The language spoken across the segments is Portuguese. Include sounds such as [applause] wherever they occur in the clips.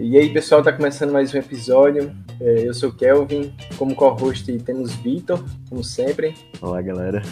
E aí, pessoal, tá começando mais um episódio. É, eu sou o Kelvin, como co-host temos Vitor, como sempre. Olá, galera.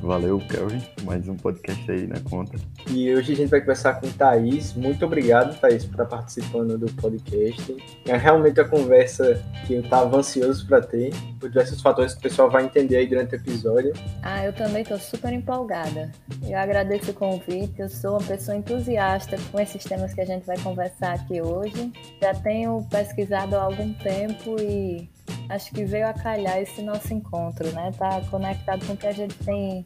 Valeu, Kelvin. Mais um podcast aí na conta. E hoje a gente vai conversar com Thaís. Muito obrigado, Thaís, por estar participando do podcast. É realmente a conversa que eu estava ansioso para ter, por diversos fatores que o pessoal vai entender aí durante o episódio. Ah, eu também estou super empolgada. Eu agradeço o convite. Eu sou uma pessoa entusiasta com esses temas que a gente vai conversar aqui hoje. Já tenho pesquisado há algum tempo e acho que veio a calhar esse nosso encontro, né? Tá conectado com o que a gente tem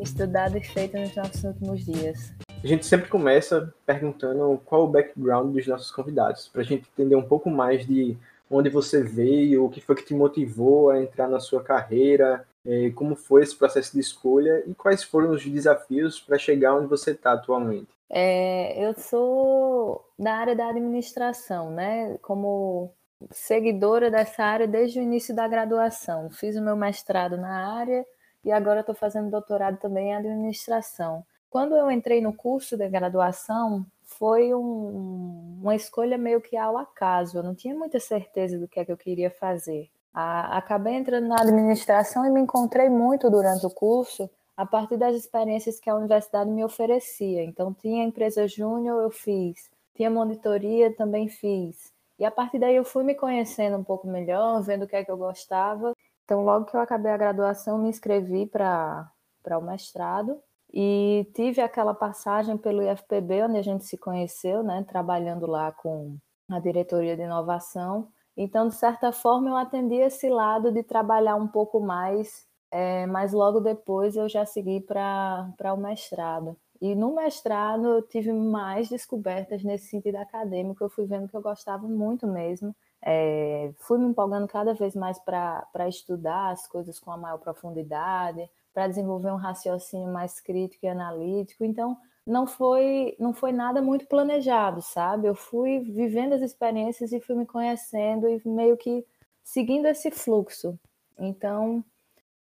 estudado e feito nos nossos últimos dias. A gente sempre começa perguntando qual o background dos nossos convidados, para a gente entender um pouco mais de onde você veio, o que foi que te motivou a entrar na sua carreira, eh, como foi esse processo de escolha e quais foram os desafios para chegar onde você está atualmente. É, eu sou da área da administração, né? Como seguidora dessa área desde o início da graduação. Fiz o meu mestrado na área e agora estou fazendo doutorado também em administração. Quando eu entrei no curso de graduação, foi um, uma escolha meio que ao acaso. Eu não tinha muita certeza do que é que eu queria fazer. A, acabei entrando na administração e me encontrei muito durante o curso a partir das experiências que a universidade me oferecia. Então, tinha empresa júnior, eu fiz. Tinha monitoria, também fiz. E a partir daí eu fui me conhecendo um pouco melhor, vendo o que é que eu gostava. Então, logo que eu acabei a graduação, me inscrevi para o mestrado e tive aquela passagem pelo IFPB, onde a gente se conheceu, né, trabalhando lá com a diretoria de inovação. Então, de certa forma, eu atendi esse lado de trabalhar um pouco mais, é, mas logo depois eu já segui para o mestrado. E no mestrado eu tive mais descobertas nesse sentido acadêmico, eu fui vendo que eu gostava muito mesmo. É, fui me empolgando cada vez mais para estudar as coisas com a maior profundidade, para desenvolver um raciocínio mais crítico e analítico. Então, não foi não foi nada muito planejado, sabe? Eu fui vivendo as experiências e fui me conhecendo e meio que seguindo esse fluxo. Então,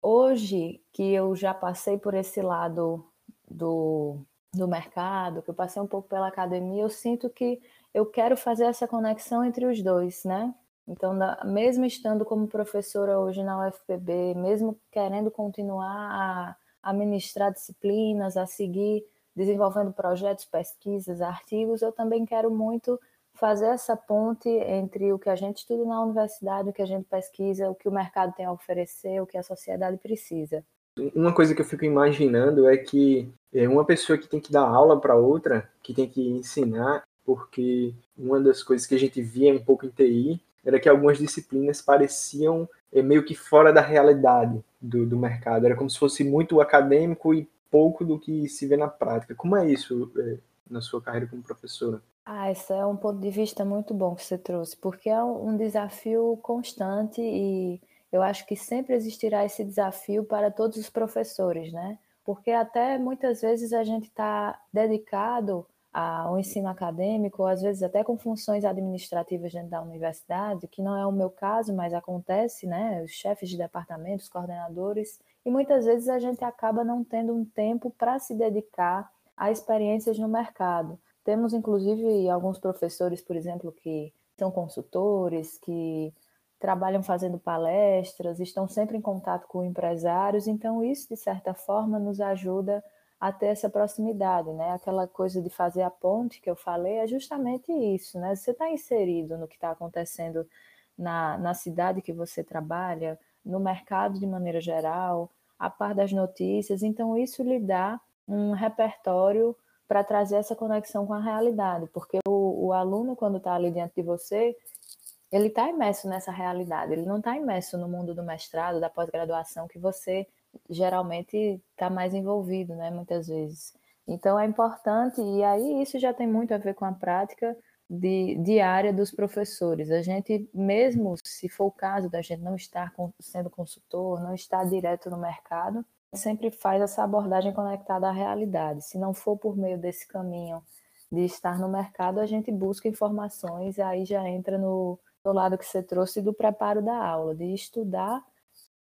hoje que eu já passei por esse lado do, do mercado, que eu passei um pouco pela academia, eu sinto que eu quero fazer essa conexão entre os dois, né? Então, mesmo estando como professora hoje na UFPB, mesmo querendo continuar a, a ministrar disciplinas, a seguir desenvolvendo projetos, pesquisas, artigos, eu também quero muito fazer essa ponte entre o que a gente estuda na universidade, o que a gente pesquisa, o que o mercado tem a oferecer, o que a sociedade precisa. Uma coisa que eu fico imaginando é que é uma pessoa que tem que dar aula para outra, que tem que ensinar, porque uma das coisas que a gente via um pouco em TI era que algumas disciplinas pareciam é, meio que fora da realidade do, do mercado. Era como se fosse muito acadêmico e pouco do que se vê na prática. Como é isso é, na sua carreira como professora? Ah, esse é um ponto de vista muito bom que você trouxe, porque é um desafio constante e eu acho que sempre existirá esse desafio para todos os professores, né? Porque até muitas vezes a gente está dedicado ao ensino acadêmico, ou às vezes até com funções administrativas dentro da universidade, que não é o meu caso, mas acontece, né? Os chefes de departamento, os coordenadores, e muitas vezes a gente acaba não tendo um tempo para se dedicar a experiências no mercado. Temos, inclusive, alguns professores, por exemplo, que são consultores, que trabalham fazendo palestras, estão sempre em contato com empresários, então isso, de certa forma, nos ajuda a ter essa proximidade, né? Aquela coisa de fazer a ponte que eu falei é justamente isso, né? Você está inserido no que está acontecendo na, na cidade que você trabalha, no mercado de maneira geral, a par das notícias, então isso lhe dá um repertório para trazer essa conexão com a realidade, porque o, o aluno, quando está ali diante de você, ele está imerso nessa realidade, ele não está imerso no mundo do mestrado, da pós-graduação, que você geralmente está mais envolvido, né, muitas vezes. Então é importante, e aí isso já tem muito a ver com a prática de, diária dos professores. A gente, mesmo se for o caso da gente não estar sendo consultor, não estar direto no mercado, sempre faz essa abordagem conectada à realidade. Se não for por meio desse caminho de estar no mercado, a gente busca informações, e aí já entra no, do lado que você trouxe do preparo da aula, de estudar,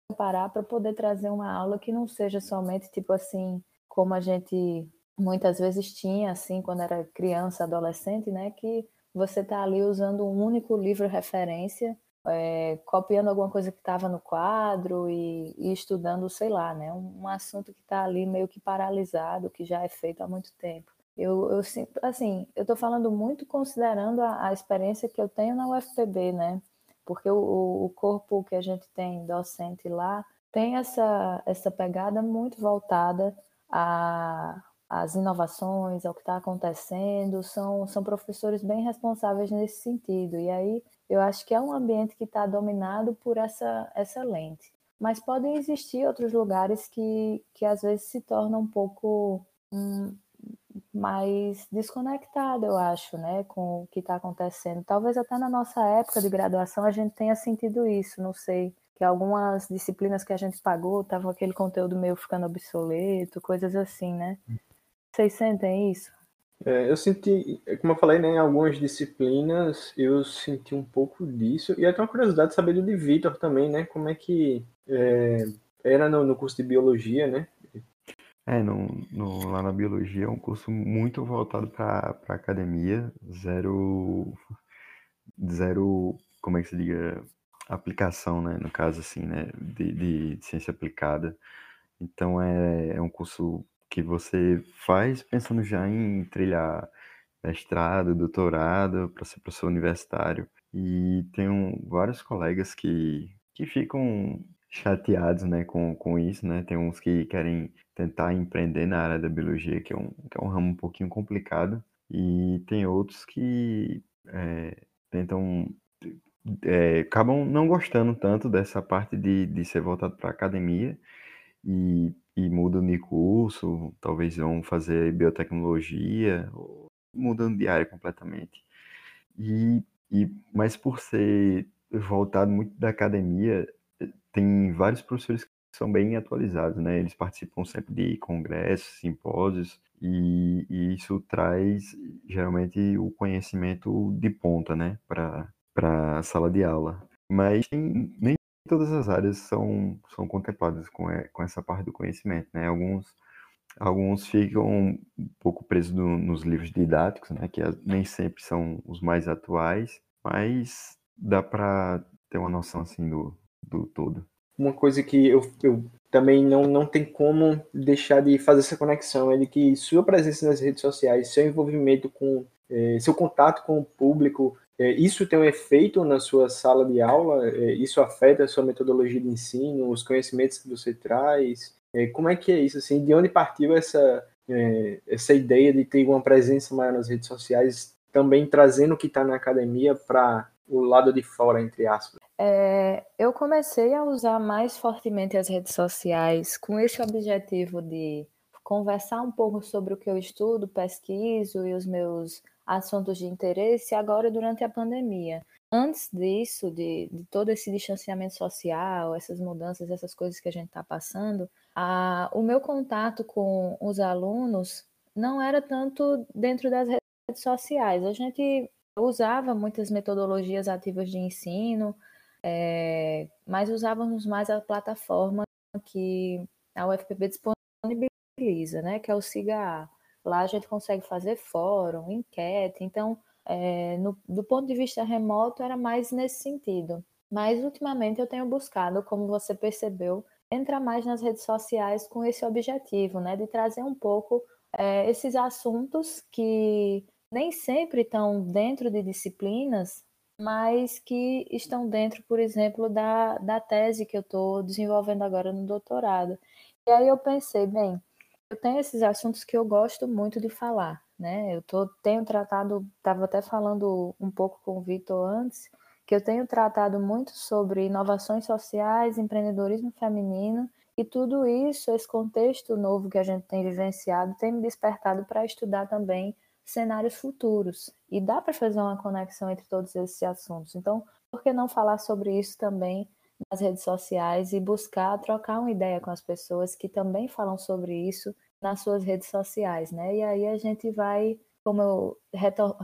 preparar para poder trazer uma aula que não seja somente tipo assim, como a gente muitas vezes tinha, assim, quando era criança, adolescente, né, que você está ali usando um único livro referência, é, copiando alguma coisa que estava no quadro e, e, estudando, sei lá, né, um, um assunto que está ali meio que paralisado, que já é feito há muito tempo. Eu, eu sinto, assim, eu estou falando muito considerando a, a, experiência que eu tenho na UFPB, né? Porque o, o corpo que a gente tem docente lá tem essa, essa pegada muito voltada a, as inovações, ao que está acontecendo, são, são professores bem responsáveis nesse sentido. E aí eu acho que é um ambiente que está dominado por essa, essa lente. Mas podem existir outros lugares que, que às vezes se tornam um pouco um, mais desconectado, eu acho, né, com o que está acontecendo. Talvez até na nossa época de graduação a gente tenha sentido isso, não sei, que algumas disciplinas que a gente pagou estavam aquele conteúdo meio ficando obsoleto, coisas assim, né? Vocês sentem isso? É, eu senti, como eu falei, né, em algumas disciplinas eu senti um pouco disso, e até uma curiosidade de saber do de Vitor também, né, como é que é, era no, no, curso de Biologia, né? É, no, no, lá na Biologia é um curso muito voltado para academia, zero, zero, como é que se diga, aplicação, né, no caso assim, né, de, de, de ciência aplicada, então é, é um curso que você faz pensando já em trilhar mestrado, doutorado, para ser professor universitário. E tenho vários colegas que, que ficam chateados né, com, com isso, né? Tem uns que querem tentar empreender na área da biologia, que é um, que é um ramo um pouquinho complicado, e tem outros que é, tentam é, acabam não gostando tanto dessa parte de, de ser voltado para a academia e e mudam de curso, talvez vão fazer biotecnologia, mudando de área completamente. E, e, mas por ser voltado muito da academia, tem vários professores são bem atualizados, né? Eles participam sempre de congressos, simpósios, e, e isso traz geralmente o conhecimento de ponta, né, para a sala de aula. Mas tem, nem todas as áreas são, são contempladas com, com essa parte do conhecimento, né? Alguns, alguns ficam um pouco presos no, nos livros didáticos, né? Que nem sempre são os mais atuais, mas dá para ter uma noção assim do, do todo. Uma coisa que eu, eu também não, não tem como deixar de fazer essa conexão é de que sua presença nas redes sociais, seu envolvimento com, é, seu contato com o público, é, isso tem um efeito na sua sala de aula? É, isso afeta a sua metodologia de ensino, os conhecimentos que você traz? Como é que é isso? Assim, de onde partiu essa, essa ideia de ter uma presença maior nas redes sociais, também trazendo o que está na academia para o lado de fora, entre aspas? É, eu comecei a usar mais fortemente as redes sociais com esse objetivo de conversar um pouco sobre o que eu estudo, pesquiso e os meus assuntos de interesse agora durante a pandemia. Antes disso, de, de todo esse distanciamento social, essas mudanças, essas coisas que a gente está passando, a, o meu contato com os alunos não era tanto dentro das redes sociais. A gente usava muitas metodologias ativas de ensino, é, mas usávamos mais a plataforma que a UFPB disponibiliza, né, que é o SIGA. Lá a gente consegue fazer fórum, enquete, então, é, no, do ponto de vista remoto, era mais nesse sentido. Mas, ultimamente, eu tenho buscado, como você percebeu, entrar mais nas redes sociais com esse objetivo, né, de trazer um pouco é, esses assuntos que nem sempre estão dentro de disciplinas, mas que estão dentro, por exemplo, da, da tese que eu estou desenvolvendo agora no doutorado. E aí eu pensei, bem, eu tenho esses assuntos que eu gosto muito de falar, né? Eu tô, tenho tratado, estava até falando um pouco com o Vitor antes, que eu tenho tratado muito sobre inovações sociais, empreendedorismo feminino, e tudo isso, esse contexto novo que a gente tem vivenciado, tem me despertado para estudar também cenários futuros. E dá para fazer uma conexão entre todos esses assuntos. Então, por que não falar sobre isso também nas redes sociais e buscar trocar uma ideia com as pessoas que também falam sobre isso nas suas redes sociais, né? E aí a gente vai, como eu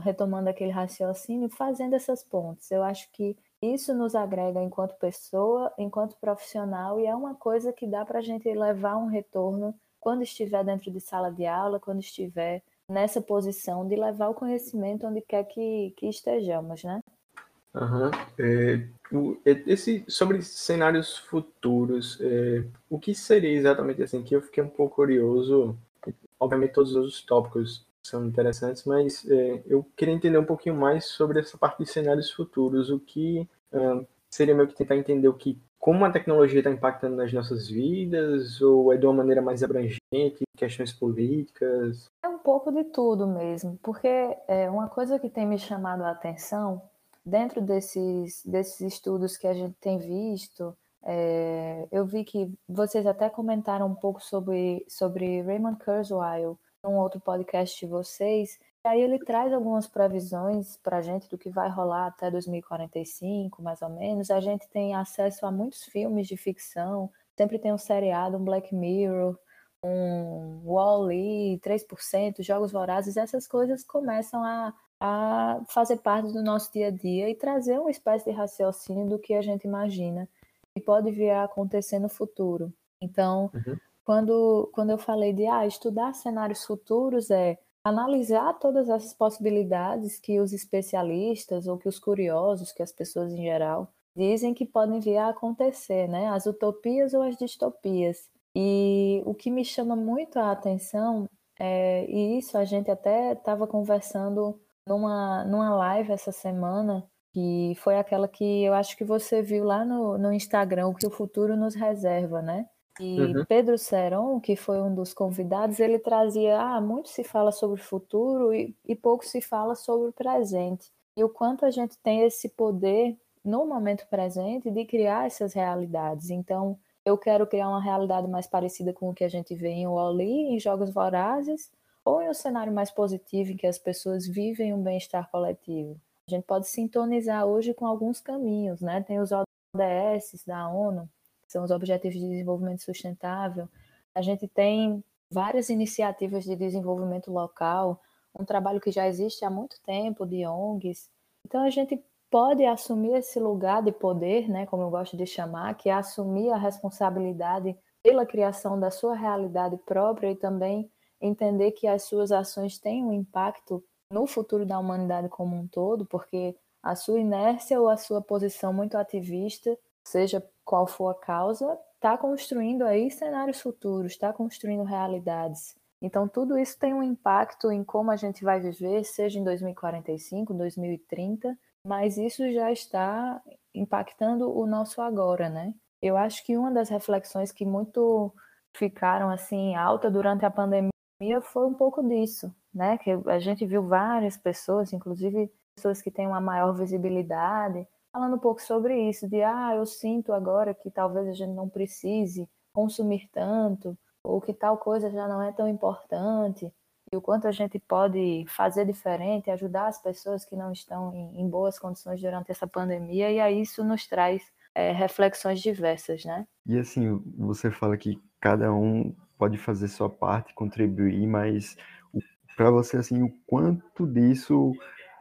retomando aquele raciocínio, fazendo essas pontes. Eu acho que isso nos agrega enquanto pessoa, enquanto profissional, e é uma coisa que dá para a gente levar um retorno quando estiver dentro de sala de aula, quando estiver nessa posição de levar o conhecimento onde quer que, que estejamos, né? Uhum. É, esse, sobre cenários futuros, é, o que seria exatamente assim? Que eu fiquei um pouco curioso. Obviamente todos os tópicos são interessantes, mas é, eu queria entender um pouquinho mais sobre essa parte de cenários futuros. O que seria meio que tentar entender o que como a tecnologia está impactando nas nossas vidas, ou é de uma maneira mais abrangente, questões políticas? É um pouco de tudo mesmo, porque é uma coisa que tem me chamado a atenção, dentro desses, desses estudos que a gente tem visto, é, eu vi que vocês até comentaram um pouco sobre, sobre Raymond Kurzweil, num outro podcast de vocês, aí ele traz algumas previsões para a gente do que vai rolar até 2045, mais ou menos. A gente tem acesso a muitos filmes de ficção, sempre tem um seriado, um Black Mirror, um Wall-E, 3%, Jogos Vorazes, essas coisas começam a, a fazer parte do nosso dia a dia e trazer uma espécie de raciocínio do que a gente imagina e pode vir a acontecer no futuro. Então, uhum. quando, quando eu falei de ah, estudar cenários futuros, é analisar todas essas possibilidades que os especialistas ou que os curiosos, que as pessoas em geral, dizem que podem vir a acontecer, né? As utopias ou as distopias. E o que me chama muito a atenção, é, e isso a gente até estava conversando numa, numa live essa semana, que foi aquela que eu acho que você viu lá no, no Instagram, o que o futuro nos reserva, né? E uhum. Pedro Seron, que foi um dos convidados, ele trazia, ah, muito se fala sobre o futuro e, e pouco se fala sobre o presente. E o quanto a gente tem esse poder no momento presente de criar essas realidades. Então, eu quero criar uma realidade mais parecida com o que a gente vê em Wall-E, em Jogos Vorazes, ou em um cenário mais positivo em que as pessoas vivem um bem-estar coletivo. A gente pode sintonizar hoje com alguns caminhos, né? Tem os ODS da ONU, são os Objetivos de Desenvolvimento Sustentável. A gente tem várias iniciativas de desenvolvimento local, um trabalho que já existe há muito tempo de ONGs. Então a gente pode assumir esse lugar de poder, né, como eu gosto de chamar, que é assumir a responsabilidade pela criação da sua realidade própria e também entender que as suas ações têm um impacto no futuro da humanidade como um todo, porque a sua inércia ou a sua posição muito ativista seja qual for a causa, está construindo aí cenários futuros, está construindo realidades. Então, tudo isso tem um impacto em como a gente vai viver, seja em 2045, 2030, mas isso já está impactando o nosso agora, né? Eu acho que uma das reflexões que muito ficaram assim alta durante a pandemia foi um pouco disso, né? Que a gente viu várias pessoas, inclusive pessoas que têm uma maior visibilidade, falando um pouco sobre isso, de ah, eu sinto agora que talvez a gente não precise consumir tanto, ou que tal coisa já não é tão importante, e o quanto a gente pode fazer diferente, ajudar as pessoas que não estão em, em boas condições durante essa pandemia, e aí isso nos traz é, reflexões diversas, né? E assim, você fala que cada um pode fazer sua parte, contribuir, mas para você, assim, o quanto disso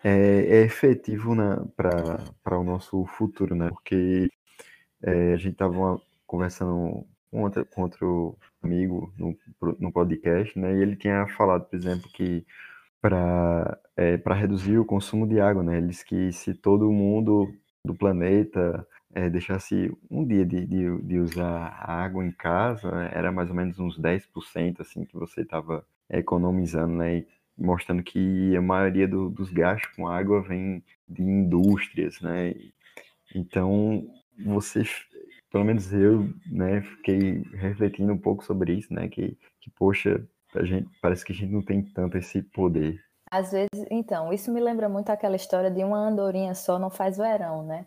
é, é efetivo para o nosso futuro, né? Porque é, a gente estava conversando com outro, com outro amigo no, no podcast, né? E ele tinha falado, por exemplo, que para é, reduzir o consumo de água, né? Ele disse que se todo mundo do planeta é, deixasse um dia de, de, de, usar água em casa, né? era mais ou menos uns 10% assim que você estava economizando, né? E mostrando que a maioria do, dos gastos com água vem de indústrias, né? Então, você, pelo menos eu, né, fiquei refletindo um pouco sobre isso, né? Que, que poxa, a gente, parece que a gente não tem tanto esse poder. Às vezes, então, isso me lembra muito aquela história de uma andorinha só não faz verão, né?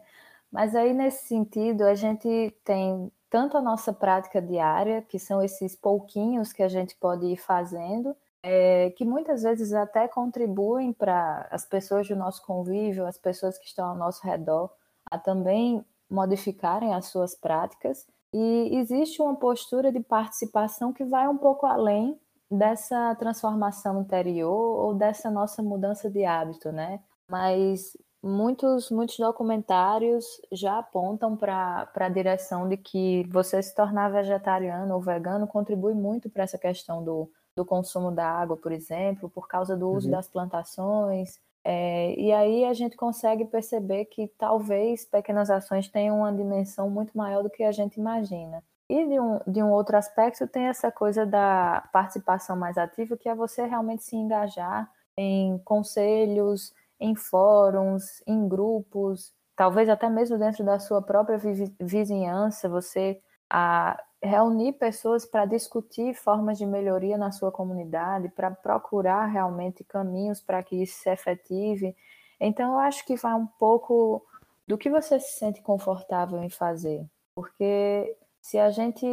Mas aí, nesse sentido, a gente tem tanto a nossa prática diária, que são esses pouquinhos que a gente pode ir fazendo, é, que muitas vezes até contribuem para as pessoas do nosso convívio, as pessoas que estão ao nosso redor, a também modificarem as suas práticas. E existe uma postura de participação que vai um pouco além dessa transformação interior ou dessa nossa mudança de hábito, né? Mas muitos, muitos documentários já apontam para a direção de que você se tornar vegetariano ou vegano contribui muito para essa questão do, do consumo da água, por exemplo, por causa do uso uhum. das plantações. É, e aí a gente consegue perceber que talvez pequenas ações tenham uma dimensão muito maior do que a gente imagina. E de um, de um outro aspecto, tem essa coisa da participação mais ativa, que é você realmente se engajar em conselhos, em fóruns, em grupos, talvez até mesmo dentro da sua própria vizinhança, você a reunir pessoas para discutir formas de melhoria na sua comunidade, para procurar realmente caminhos para que isso se efetive. Então, eu acho que vai um pouco do que você se sente confortável em fazer. Porque se a gente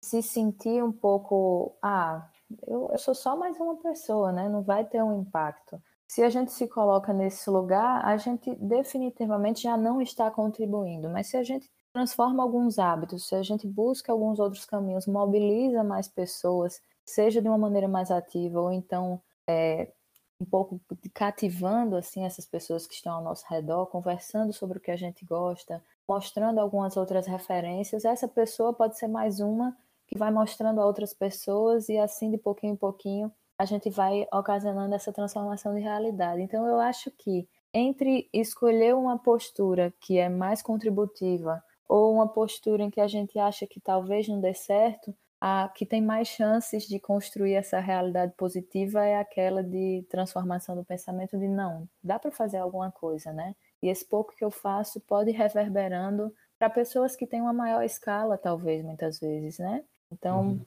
se sentir um pouco, ah, eu, eu sou só mais uma pessoa, né? Não vai ter um impacto. Se a gente se coloca nesse lugar, a gente definitivamente já não está contribuindo. Mas se a gente transforma alguns hábitos, se a gente busca alguns outros caminhos, mobiliza mais pessoas, seja de uma maneira mais ativa ou então é, um pouco cativando assim essas pessoas que estão ao nosso redor, conversando sobre o que a gente gosta, mostrando algumas outras referências, essa pessoa pode ser mais uma que vai mostrando a outras pessoas e assim de pouquinho em pouquinho a gente vai ocasionando essa transformação de realidade. Então eu acho que entre escolher uma postura que é mais contributiva ou uma postura em que a gente acha que talvez não dê certo, a que tem mais chances de construir essa realidade positiva é aquela de transformação do pensamento de não, dá para fazer alguma coisa, né? E esse pouco que eu faço pode ir reverberando para pessoas que têm uma maior escala, talvez, muitas vezes, né? Então, uhum.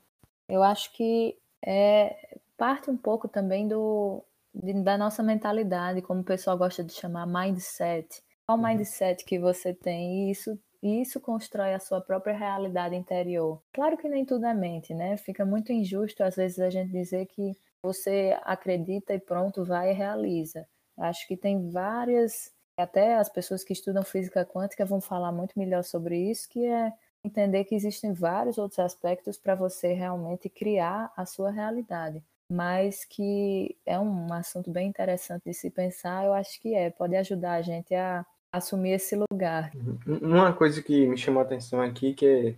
eu acho que é parte um pouco também do, de, da nossa mentalidade, como o pessoal gosta de chamar mindset. Qual uhum. mindset que você tem? E isso, isso constrói a sua própria realidade interior. Claro que nem tudo é mente, né? Fica muito injusto, às vezes, a gente dizer que você acredita e pronto, vai e realiza. Acho que tem várias até as pessoas que estudam física quântica vão falar muito melhor sobre isso, que é entender que existem vários outros aspectos para você realmente criar a sua realidade. Mas que é um assunto bem interessante de se pensar, eu acho que é, pode ajudar a gente a assumir esse lugar. Uhum. Uma coisa que me chamou a atenção aqui, que, é,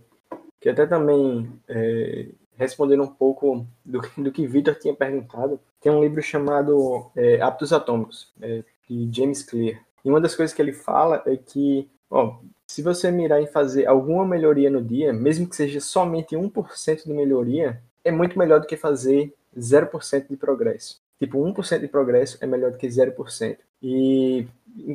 que até também é, respondendo um pouco do, do que Victor tinha perguntado, tem um livro chamado é, Hábitos Atômicos, é, de James Clear. E uma das coisas que ele fala é que, ó, se você mirar em fazer alguma melhoria no dia, mesmo que seja somente 1% de melhoria, é muito melhor do que fazer 0% de progresso. Tipo, 1% de progresso é melhor do que 0%. E,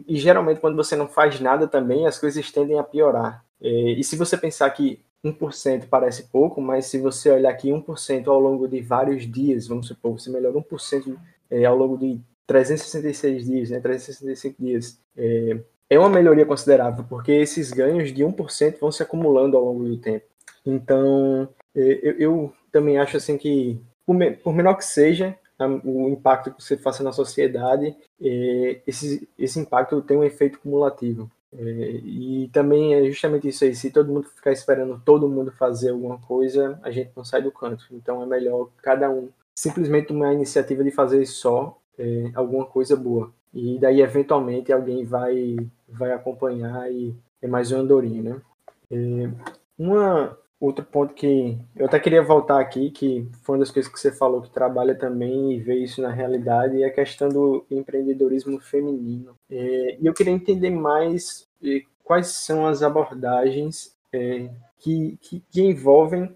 e geralmente, quando você não faz nada também, as coisas tendem a piorar. E, e se você pensar que 1% parece pouco, mas se você olhar aqui 1% ao longo de vários dias, vamos supor, você melhora 1% é, ao longo de 366 dias, né, 365 dias, é, é uma melhoria considerável, porque esses ganhos de 1% vão se acumulando ao longo do tempo. Então, é, eu, eu também acho assim que, por menor que seja o impacto que você faça na sociedade, é, esse, esse impacto tem um efeito cumulativo. É, e também é justamente isso aí, se todo mundo ficar esperando todo mundo fazer alguma coisa, a gente não sai do canto. Então é melhor cada um simplesmente tomar a iniciativa de fazer só é, alguma coisa boa. E daí, eventualmente, alguém vai, vai acompanhar e é mais uma andorinha, né? É, uma, outro ponto que eu até queria voltar aqui, que foi uma das coisas que você falou que trabalha também e vê isso na realidade, é a questão do empreendedorismo feminino. É, e eu queria entender mais é, quais são as abordagens é, que, que, que, envolvem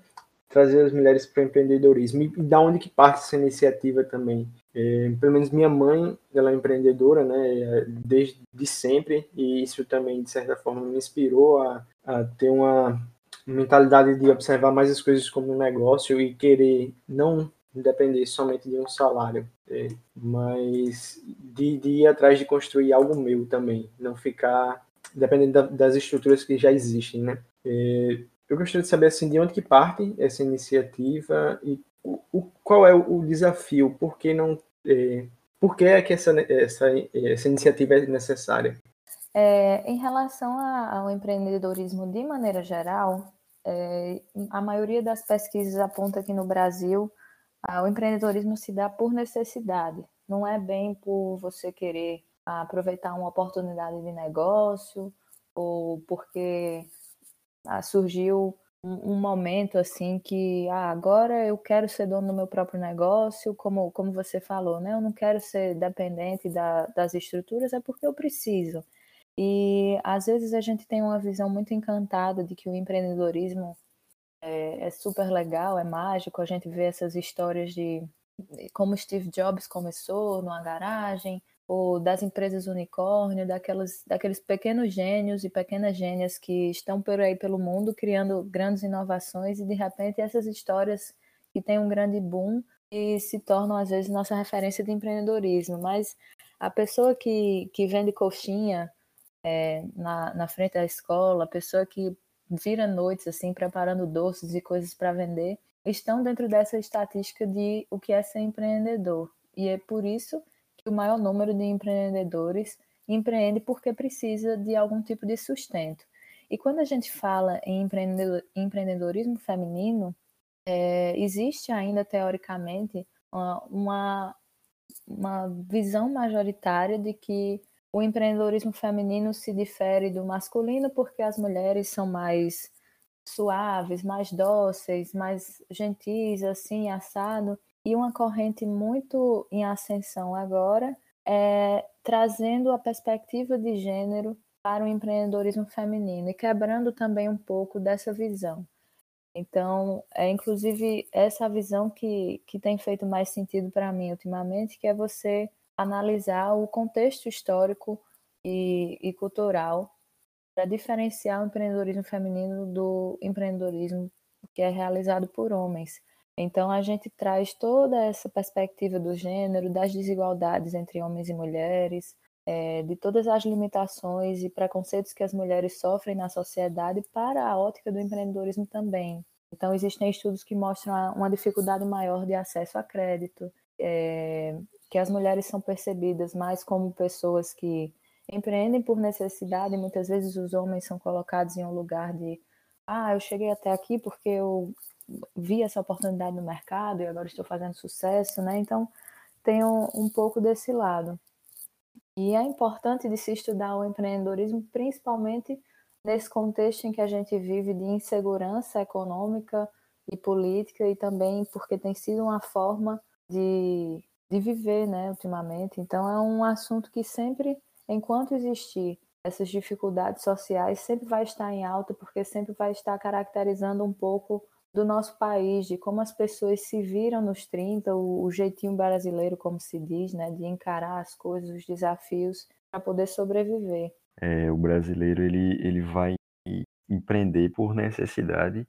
trazer as mulheres para o empreendedorismo e da onde que parte essa iniciativa também. É, pelo menos minha mãe, ela é empreendedora, né, desde de sempre, e isso também, de certa forma, me inspirou a, a ter uma mentalidade de observar mais as coisas como um negócio e querer não depender somente de um salário, é, mas de, de, ir atrás de construir algo meu também, não ficar dependendo da, das estruturas que já existem, né. É, eu gostaria de saber assim, de onde que parte essa iniciativa e o, qual é o, desafio? Por que não? É, por que é que essa, essa, essa iniciativa é necessária? É, em relação a, ao empreendedorismo de maneira geral, é, a maioria das pesquisas aponta que no Brasil o empreendedorismo se dá por necessidade, não é bem por você querer a aproveitar uma oportunidade de negócio ou porque ah, surgiu um, um, momento assim que ah, agora eu quero ser dono do meu próprio negócio, como, como você falou, né? Eu não quero ser dependente da, das estruturas, é porque eu preciso. E às vezes a gente tem uma visão muito encantada de que o empreendedorismo é, é super legal, é mágico, a gente vê essas histórias de como Steve Jobs começou numa garagem, ou das empresas unicórnio, daquelas, daqueles pequenos gênios e pequenas gênias que estão por aí pelo mundo criando grandes inovações e de repente essas histórias que têm um grande boom e se tornam às vezes nossa referência de empreendedorismo. Mas a pessoa que, que vende coxinha é, na, na frente da escola, pessoa que vira noites assim preparando doces e coisas para vender, estão dentro dessa estatística de o que é ser empreendedor. E é por isso que o maior número de empreendedores empreende porque precisa de algum tipo de sustento. E quando a gente fala em empreendedorismo feminino, é, existe ainda teoricamente uma, uma visão majoritária de que o empreendedorismo feminino se difere do masculino porque as mulheres são mais suaves, mais dóceis, mais gentis, assim, assado. E uma corrente muito em ascensão agora é trazendo a perspectiva de gênero para o empreendedorismo feminino e quebrando também um pouco dessa visão. Então, é inclusive essa visão que, que tem feito mais sentido para mim ultimamente, que é você analisar o contexto histórico e, e cultural para diferenciar o empreendedorismo feminino do empreendedorismo que é realizado por homens. Então, a gente traz toda essa perspectiva do gênero, das desigualdades entre homens e mulheres, é, de todas as limitações e preconceitos que as mulheres sofrem na sociedade para a ótica do empreendedorismo também. Então, existem estudos que mostram uma dificuldade maior de acesso a crédito, é, que as mulheres são percebidas mais como pessoas que empreendem por necessidade, e muitas vezes os homens são colocados em um lugar de ah, eu cheguei até aqui porque eu vi essa oportunidade no mercado e agora estou fazendo sucesso, né? Então, tem um, um pouco desse lado. E é importante de se estudar o empreendedorismo, principalmente nesse contexto em que a gente vive de insegurança econômica e política e também porque tem sido uma forma de, de viver, né, ultimamente. Então, é um assunto que sempre enquanto existir essas dificuldades sociais, sempre vai estar em alta, porque sempre vai estar caracterizando um pouco do nosso país, de como as pessoas se viram nos 30, o, o jeitinho brasileiro, como se diz, né, de encarar as coisas, os desafios, para poder sobreviver. É, o brasileiro ele, ele vai empreender por necessidade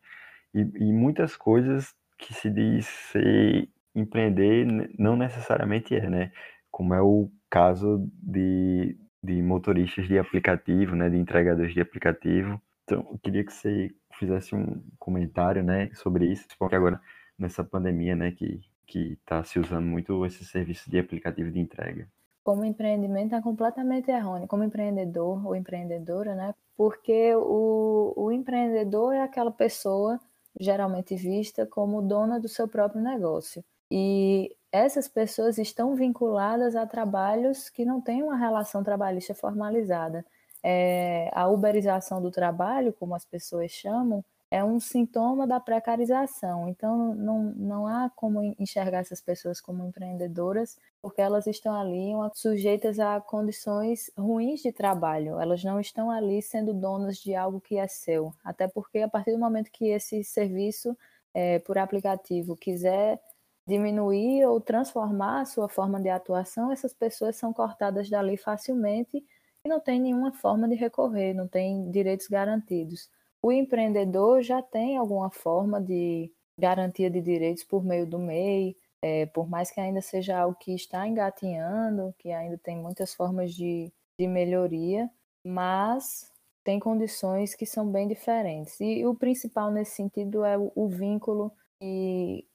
e, e muitas coisas que se diz ser empreender não necessariamente é, né? Como é o caso de, de motoristas de aplicativo, né, de entregadores de aplicativo. Então, eu queria que você fizesse um comentário, né, sobre isso, porque agora nessa pandemia, né, que que está se usando muito esse serviço de aplicativo de entrega. Como empreendimento é completamente errôneo, como empreendedor ou empreendedora, né? Porque o, o empreendedor é aquela pessoa geralmente vista como dona do seu próprio negócio. E essas pessoas estão vinculadas a trabalhos que não têm uma relação trabalhista formalizada. É, a uberização do trabalho, como as pessoas chamam, é um sintoma da precarização. Então, não, não há como enxergar essas pessoas como empreendedoras, porque elas estão ali sujeitas a condições ruins de trabalho. Elas não estão ali sendo donas de algo que é seu. Até porque, a partir do momento que esse serviço é, por aplicativo quiser diminuir ou transformar a sua forma de atuação, essas pessoas são cortadas dali facilmente e não tem nenhuma forma de recorrer, não tem direitos garantidos. O empreendedor já tem alguma forma de garantia de direitos por meio do MEI, é, por mais que ainda seja algo que está engatinhando, que ainda tem muitas formas de, de melhoria, mas tem condições que são bem diferentes. E o principal nesse sentido é o, o vínculo que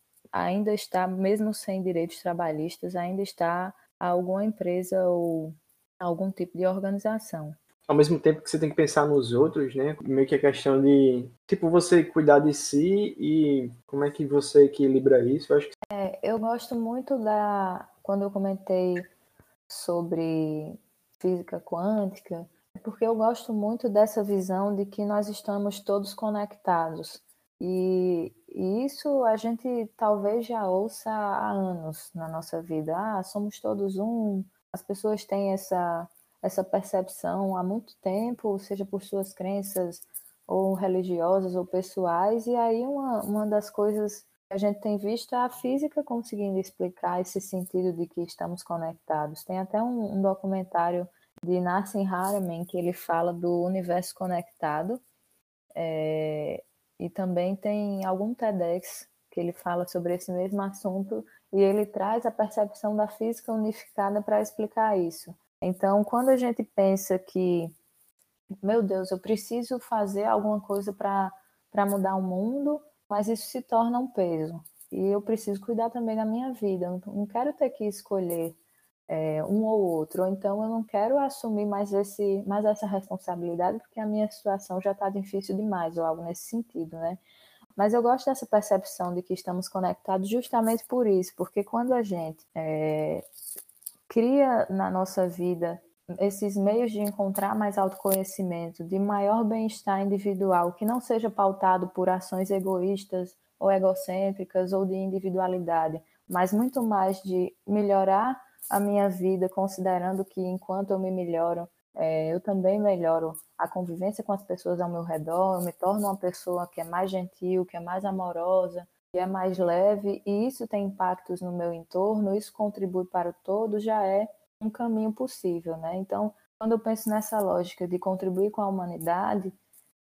ainda está, mesmo sem direitos trabalhistas, ainda está alguma empresa ou algum tipo de organização. Ao mesmo tempo que você tem que pensar nos outros, né? Meio que a questão de, tipo, você cuidar de si e como é que você equilibra isso, eu acho que... É, eu gosto muito da... Quando eu comentei sobre física quântica, porque eu gosto muito dessa visão de que nós estamos todos conectados. E, e, isso a gente talvez já ouça há anos na nossa vida. Ah, somos todos um. As pessoas têm essa, essa percepção há muito tempo, seja por suas crenças ou religiosas ou pessoais. E aí uma, uma das coisas que a gente tem visto é a física conseguindo explicar esse sentido de que estamos conectados. Tem até um, um documentário de Nassim Haramein que ele fala do universo conectado. É, e também tem algum TEDx que ele fala sobre esse mesmo assunto e ele traz a percepção da física unificada para explicar isso. Então, quando a gente pensa que, meu Deus, eu preciso fazer alguma coisa para mudar o mundo, mas isso se torna um peso. E eu preciso cuidar também da minha vida. Não quero ter que escolher é, um ou outro. Ou então eu não quero assumir mais, esse, mais essa responsabilidade porque a minha situação já está difícil demais, ou algo nesse sentido, né? Mas eu gosto dessa percepção de que estamos conectados justamente por isso, porque quando a gente é, cria na nossa vida esses meios de encontrar mais autoconhecimento, de maior bem-estar individual, que não seja pautado por ações egoístas ou egocêntricas ou de individualidade, mas muito mais de melhorar a minha vida, considerando que enquanto eu me melhoro, é, eu também melhoro a convivência com as pessoas ao meu redor, eu me torno uma pessoa que é mais gentil, que é mais amorosa, que é mais leve, e isso tem impactos no meu entorno, isso contribui para o todo, já é um caminho possível, né? Então, quando eu penso nessa lógica de contribuir com a humanidade,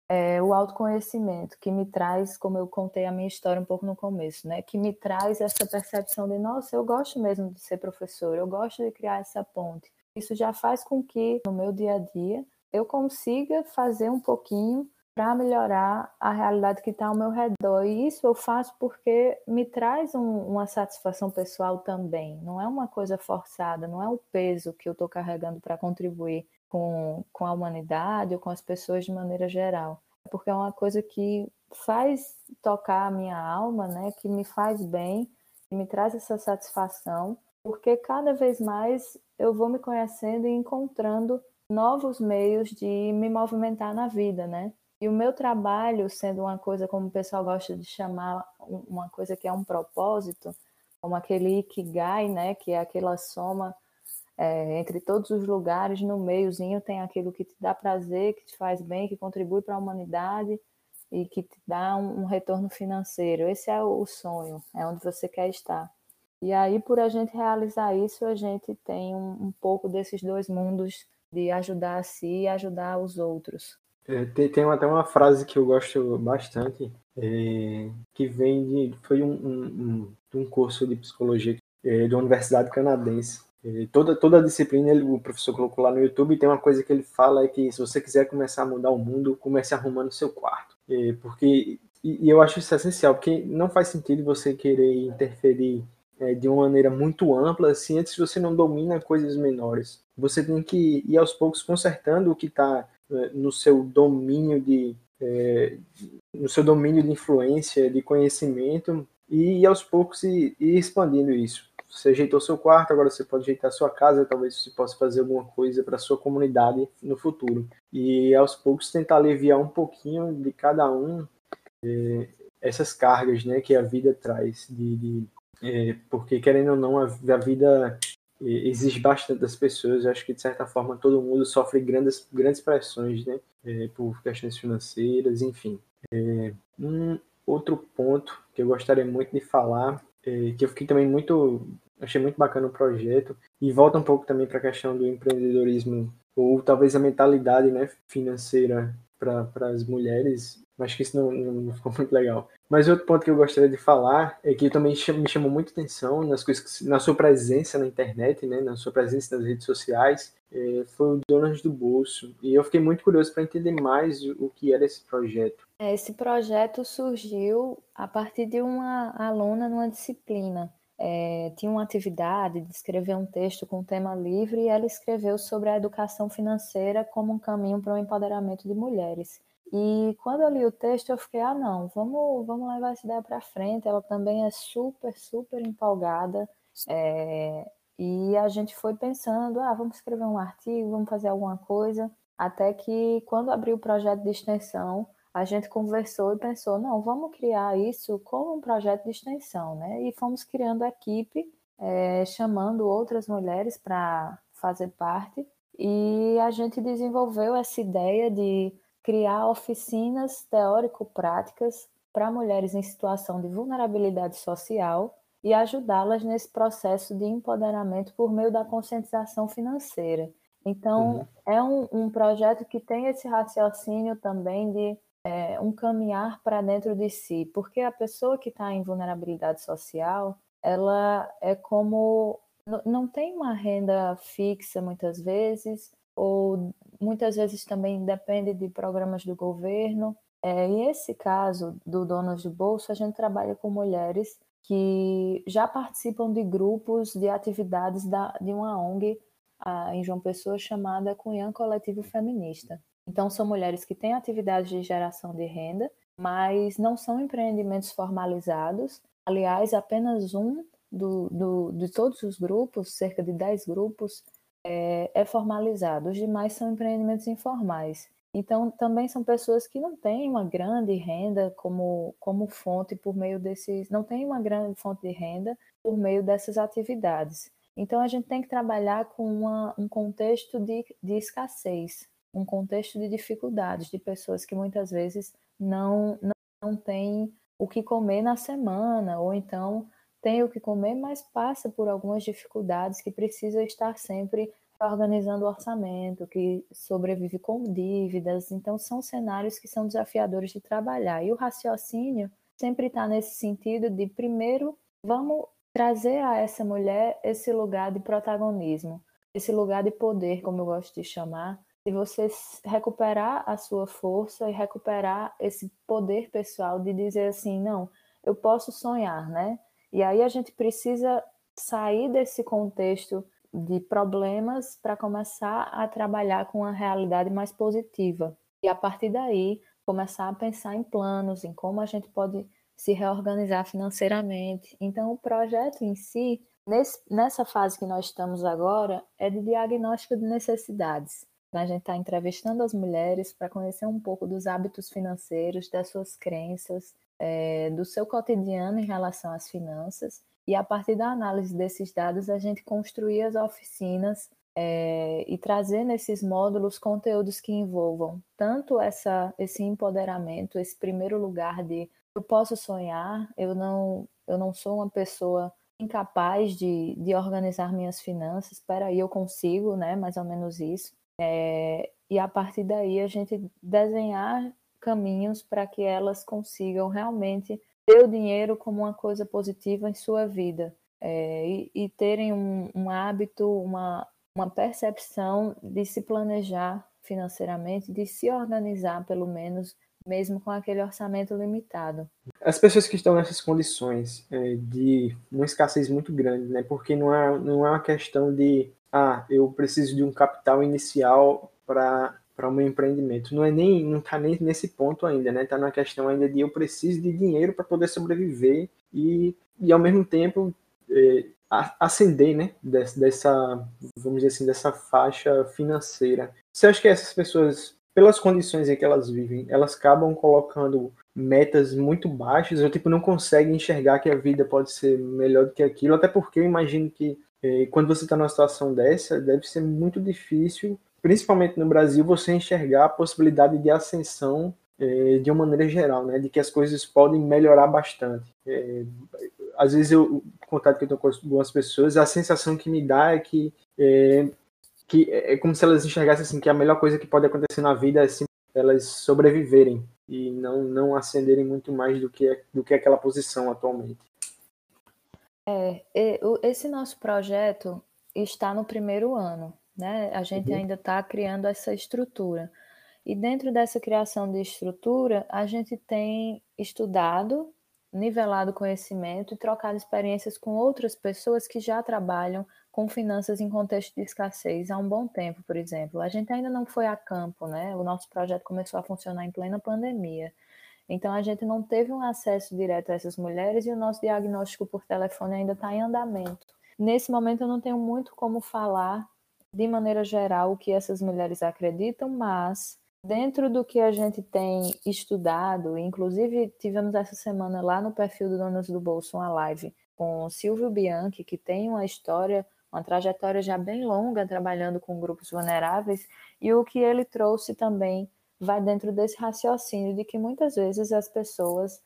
é, o autoconhecimento que me traz, como eu contei a minha história um pouco no começo, né, que me traz essa percepção de, nossa, eu gosto mesmo de ser professor, eu gosto de criar essa ponte. Isso já faz com que no meu dia a dia eu consiga fazer um pouquinho para melhorar a realidade que está ao meu redor. E isso eu faço porque me traz um, uma satisfação pessoal também. Não é uma coisa forçada, não é o peso que eu estou carregando para contribuir com, com a humanidade ou com as pessoas de maneira geral. Porque é uma coisa que faz tocar a minha alma, né? que me faz bem, me traz essa satisfação, porque cada vez mais eu vou me conhecendo e encontrando novos meios de me movimentar na vida, né? E o meu trabalho, sendo uma coisa como o pessoal gosta de chamar, uma coisa que é um propósito, como aquele Ikigai, né, que é aquela soma é, entre todos os lugares, no meiozinho tem aquilo que te dá prazer, que te faz bem, que contribui para a humanidade e que te dá um, um, retorno financeiro. Esse é o sonho, é onde você quer estar. E aí, por a gente realizar isso, a gente tem um, um pouco desses dois mundos de ajudar a si e ajudar os outros. É, tem, tem, até uma frase que eu gosto bastante, é, que vem de. Foi um, um, um curso de psicologia é, uma universidade canadense. Toda, toda a disciplina ele, o professor colocou lá no YouTube e tem uma coisa que ele fala é que se você quiser começar a mudar o mundo, comece arrumando seu quarto. É, porque, e, e, eu acho isso essencial, porque não faz sentido você querer interferir é, de uma maneira muito ampla assim, antes você não domina coisas menores. Você tem que ir aos poucos consertando o que está é, no seu domínio de é, no seu domínio de influência, de conhecimento e aos poucos ir, ir expandindo isso. Você ajeitou seu quarto, agora você pode ajeitar sua casa, talvez você possa fazer alguma coisa para sua comunidade no futuro. E aos poucos tentar aliviar um pouquinho de cada um é, essas cargas, né, que a vida traz de, de é, porque querendo ou não a, a vida exige bastante das pessoas. Eu acho que, de certa forma, todo mundo sofre grandes, grandes pressões, né? É, por questões financeiras, enfim. É, um outro ponto que eu gostaria muito de falar, é, que eu fiquei também muito. Achei muito bacana o projeto, e volta um pouco também para a questão do empreendedorismo, ou talvez a mentalidade né, financeira para as mulheres Acho que isso não, não, ficou muito legal. Mas outro ponto que eu gostaria de falar é que também me chamou muita atenção nas coisas que, na sua presença na internet, né, na sua presença nas redes sociais, é, foi o Donas do Bolso. E eu fiquei muito curioso para entender mais o, que era esse projeto. Esse projeto surgiu a partir de uma aluna numa disciplina. É, tinha uma atividade de escrever um texto com tema livre e ela escreveu sobre a educação financeira como um caminho para o empoderamento de mulheres. E quando eu li o texto, eu fiquei, ah, não, vamos, vamos levar essa ideia para frente. Ela também é super, super empolgada. É, E a gente foi pensando, ah, vamos escrever um artigo, vamos fazer alguma coisa, até que quando abriu o projeto de extensão, a gente conversou e pensou, não, vamos criar isso como um projeto de extensão, né? E fomos criando a equipe, é, chamando outras mulheres para fazer parte, e a gente desenvolveu essa ideia de criar oficinas teórico-práticas para mulheres em situação de vulnerabilidade social e ajudá-las nesse processo de empoderamento por meio da conscientização financeira. Então, uhum. é um, um, projeto que tem esse raciocínio também de é, um caminhar para dentro de si, porque a pessoa que está em vulnerabilidade social, ela é como. não tem uma renda fixa muitas vezes, ou muitas vezes também depende de programas do governo. É, e esse caso do Donos de Bolso, a gente trabalha com mulheres que já participam de grupos de atividades da, de uma ONG a, em João Pessoa chamada Cunhã Coletivo Feminista. Então, são mulheres que têm atividades de geração de renda, mas não são empreendimentos formalizados. Aliás, apenas um do, do, de todos os grupos, cerca de 10 grupos, é, é formalizado. Os demais são empreendimentos informais. Então, também são pessoas que não têm uma grande renda como, como fonte por meio desses. não têm uma grande fonte de renda por meio dessas atividades. Então, a gente tem que trabalhar com uma, um contexto de, de escassez, um contexto de dificuldades, de pessoas que muitas vezes não, não, não têm o que comer na semana, ou então tem o que comer, mas passa por algumas dificuldades que precisa estar sempre organizando o orçamento, que sobrevive com dívidas. Então, são cenários que são desafiadores de trabalhar. E o raciocínio sempre está nesse sentido de, primeiro, vamos trazer a essa mulher esse lugar de protagonismo, esse lugar de poder, como eu gosto de chamar, de você recuperar a sua força e recuperar esse poder pessoal de dizer assim, não, eu posso sonhar, né? E aí a gente precisa sair desse contexto de problemas para começar a trabalhar com uma realidade mais positiva. E a partir daí, começar a pensar em planos, em como a gente pode se reorganizar financeiramente. Então, o projeto em si, nesse, nessa fase que nós estamos agora, é de diagnóstico de necessidades. Então, a gente está entrevistando as mulheres para conhecer um pouco dos hábitos financeiros, das suas crenças, é, do seu cotidiano em relação às finanças e a partir da análise desses dados, a gente construir as oficinas é, e trazer nesses módulos conteúdos que envolvam tanto essa, esse empoderamento, esse primeiro lugar de eu posso sonhar, eu não, eu não sou uma pessoa incapaz de, de organizar minhas finanças, espera aí, eu consigo, né? Mais ou menos isso. É, e a partir daí a gente desenhar caminhos para que elas consigam realmente ter o dinheiro como uma coisa positiva em sua vida é, e, e, terem um, um hábito, uma, uma percepção de se planejar financeiramente, de se organizar, pelo menos, mesmo com aquele orçamento limitado. As pessoas que estão nessas condições é, de uma escassez muito grande, né? Porque não é, não é uma questão de, ah, eu preciso de um capital inicial para para o meu empreendimento. Não é nem não está nem nesse ponto ainda, né? Está na questão ainda de eu preciso de dinheiro para poder sobreviver e, e ao mesmo tempo é, ascender, né? Dessa, dessa, vamos dizer assim, dessa faixa financeira. Você acha que essas pessoas, pelas condições em que elas vivem, elas acabam colocando metas muito baixas ou tipo não conseguem enxergar que a vida pode ser melhor do que aquilo? Até porque eu imagino que é, quando você está numa situação dessa, deve ser muito difícil principalmente no Brasil, você enxergar a possibilidade de ascensão é, de uma maneira geral, né? De que as coisas podem melhorar bastante. É, às vezes, eu, contato que eu tenho com algumas pessoas, a sensação que me dá é que é, que é como se elas enxergassem assim que a melhor coisa que pode acontecer na vida é sim, elas sobreviverem e não não ascenderem muito mais do que do que aquela posição atualmente. É, esse nosso projeto está no primeiro ano né? A gente uhum. ainda está criando essa estrutura. E dentro dessa criação de estrutura, a gente tem estudado, nivelado conhecimento e trocado experiências com outras pessoas que já trabalham com finanças em contexto de escassez há um bom tempo, por exemplo. A gente ainda não foi a campo, né? O nosso projeto começou a funcionar em plena pandemia. Então, a gente não teve um acesso direto a essas mulheres e o nosso diagnóstico por telefone ainda está em andamento. nesse momento eu não tenho muito como falar de maneira geral o que essas mulheres acreditam, mas dentro do que a gente tem estudado, inclusive tivemos essa semana lá no perfil do Donas do Bolso uma live com Silvio Bianchi, que tem uma história, uma trajetória já bem longa trabalhando com grupos vulneráveis, e o que ele trouxe também vai dentro desse raciocínio de que muitas vezes as pessoas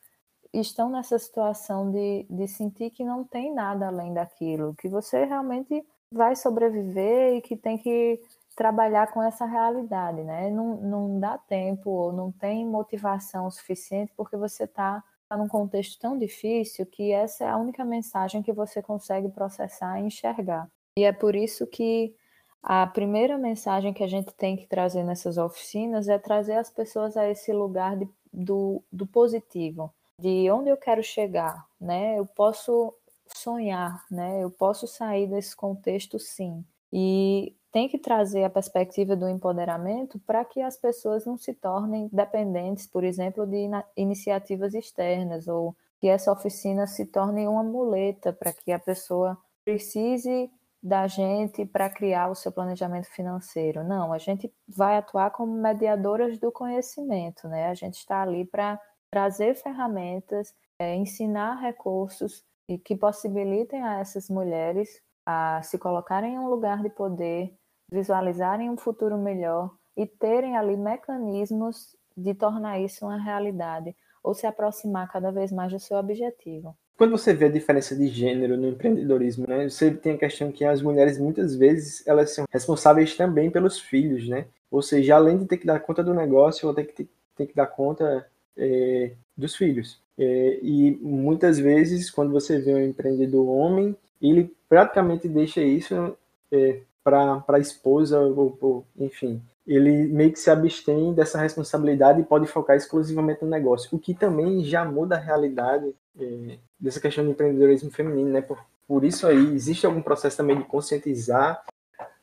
estão nessa situação de, de sentir que não tem nada além daquilo, que você realmente vai sobreviver e que tem que trabalhar com essa realidade, né? Não, não dá tempo ou não tem motivação suficiente porque você está tá num contexto tão difícil que essa é a única mensagem que você consegue processar e enxergar. E é por isso que a primeira mensagem que a gente tem que trazer nessas oficinas é trazer as pessoas a esse lugar de, do, do positivo, de onde eu quero chegar, né? Eu posso sonhar, né? Eu posso sair desse contexto, sim. E tem que trazer a perspectiva do empoderamento para que as pessoas não se tornem dependentes, por exemplo, de iniciativas externas ou que essa oficina se torne uma muleta para que a pessoa precise da gente para criar o seu planejamento financeiro. Não, a gente vai atuar como mediadoras do conhecimento, né? A gente está ali para trazer ferramentas, é, ensinar recursos e que possibilitem a essas mulheres a se colocarem em um lugar de poder, visualizarem um futuro melhor e terem ali mecanismos de tornar isso uma realidade ou se aproximar cada vez mais do seu objetivo quando você vê a diferença de gênero no empreendedorismo, né, você tem a questão que as mulheres muitas vezes elas são responsáveis também pelos filhos, né? Ou seja, além de ter que dar conta do negócio, ela tem que, ter, que dar conta é, dos filhos. É, e muitas vezes, quando você vê um empreendedor homem, ele praticamente deixa isso é, para a esposa, ou, ou, enfim, ele meio que se abstém dessa responsabilidade e pode focar exclusivamente no negócio, o que também já muda a realidade é, dessa questão do empreendedorismo feminino, né? Por, por isso aí existe algum processo também de conscientizar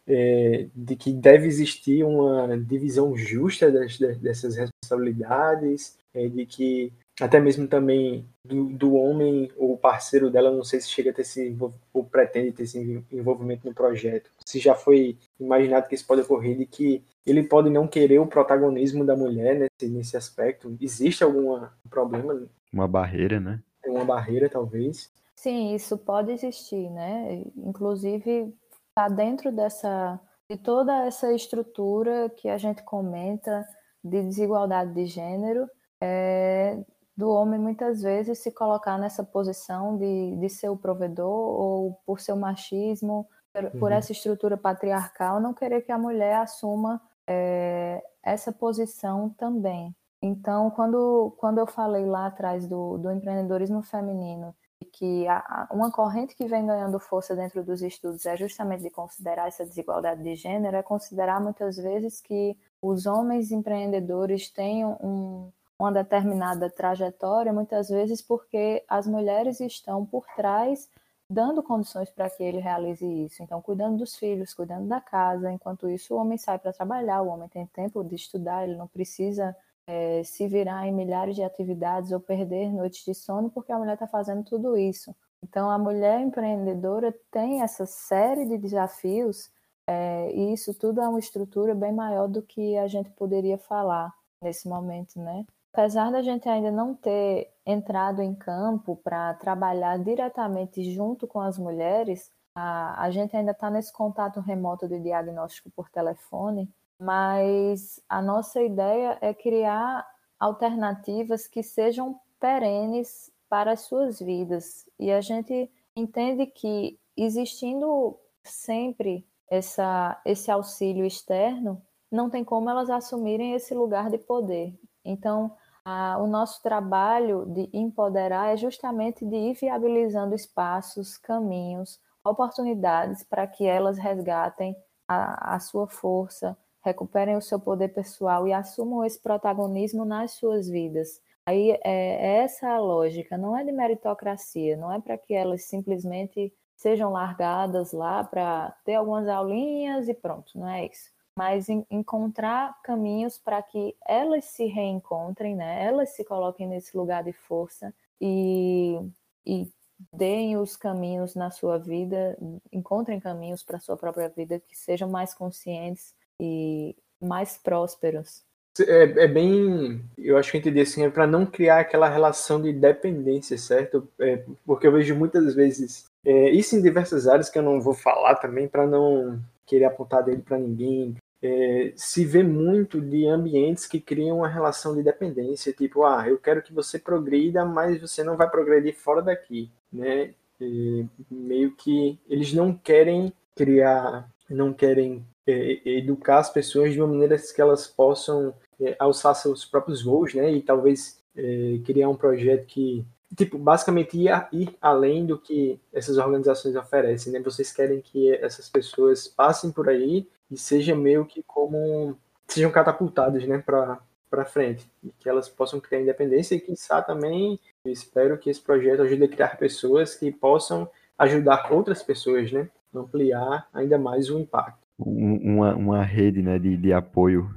é, de que deve existir uma divisão justa das, dessas responsabilidades, é, de que até mesmo também do, do homem ou parceiro dela, não sei se chega a ter esse ou pretende ter esse envolvimento no projeto. Se já foi imaginado que isso pode ocorrer, de que ele pode não querer o protagonismo da mulher nesse, nesse aspecto. Existe algum problema? Uma barreira, né? Uma barreira, talvez. Sim, isso pode existir, né? Inclusive, está dentro dessa de toda essa estrutura que a gente comenta de desigualdade de gênero, é, do homem muitas vezes se colocar nessa posição de, de ser o provedor ou por seu machismo, por, uhum. por essa estrutura patriarcal, não querer que a mulher assuma é, essa posição também. Então, quando, quando eu falei lá atrás do, do empreendedorismo feminino, que a, uma corrente que vem ganhando força dentro dos estudos é justamente de considerar essa desigualdade de gênero, é considerar muitas vezes que os homens empreendedores têm um, uma determinada trajetória, muitas vezes porque as mulheres estão por trás dando condições para que ele realize isso. Então, cuidando dos filhos, cuidando da casa. Enquanto isso, o homem sai para trabalhar, o homem tem tempo de estudar, ele não precisa é, se virar em milhares de atividades ou perder noites de sono porque a mulher está fazendo tudo isso. Então, a mulher empreendedora tem essa série de desafios é, e isso tudo é uma estrutura bem maior do que a gente poderia falar nesse momento, né? Apesar da gente ainda não ter entrado em campo para trabalhar diretamente junto com as mulheres, a, a gente ainda está nesse contato remoto de diagnóstico por telefone, mas a nossa ideia é criar alternativas que sejam perenes para as suas vidas. E a gente entende que existindo sempre essa, esse auxílio externo, não tem como elas assumirem esse lugar de poder. Então, ah, o nosso trabalho de empoderar é justamente de ir viabilizando espaços, caminhos, oportunidades para que elas resgatem a, a sua força, recuperem o seu poder pessoal e assumam esse protagonismo nas suas vidas. Aí é, é essa a lógica, não é de meritocracia, não é para que elas simplesmente sejam largadas lá para ter algumas aulinhas e pronto, não é isso mas encontrar caminhos para que elas se reencontrem, né? Elas se coloquem nesse lugar de força e, e deem os caminhos na sua vida, encontrem caminhos para a sua própria vida que sejam mais conscientes e mais prósperos. É, é bem, eu acho que eu entendi assim, é para não criar aquela relação de dependência, certo? É, porque eu vejo muitas vezes é, isso em diversas áreas que eu não vou falar também para não querer apontar dele para ninguém. É, se vê muito de ambientes que criam uma relação de dependência, tipo, ah, eu quero que você progrida, mas você não vai progredir fora daqui, né? E meio que eles não querem criar, não querem é, educar as pessoas de uma maneira que elas possam é, alçar seus próprios voos, né? E talvez é, criar um projeto que tipo, basicamente ir, ir além do que essas organizações oferecem, né? Vocês querem que essas pessoas passem por aí e seja meio que como sejam catapultadas, né, para para frente, e que elas possam criar independência e quiçá também espero que esse projeto ajude a criar pessoas que possam ajudar outras pessoas, né, ampliar ainda mais o impacto. Uma, uma rede, né, de, de apoio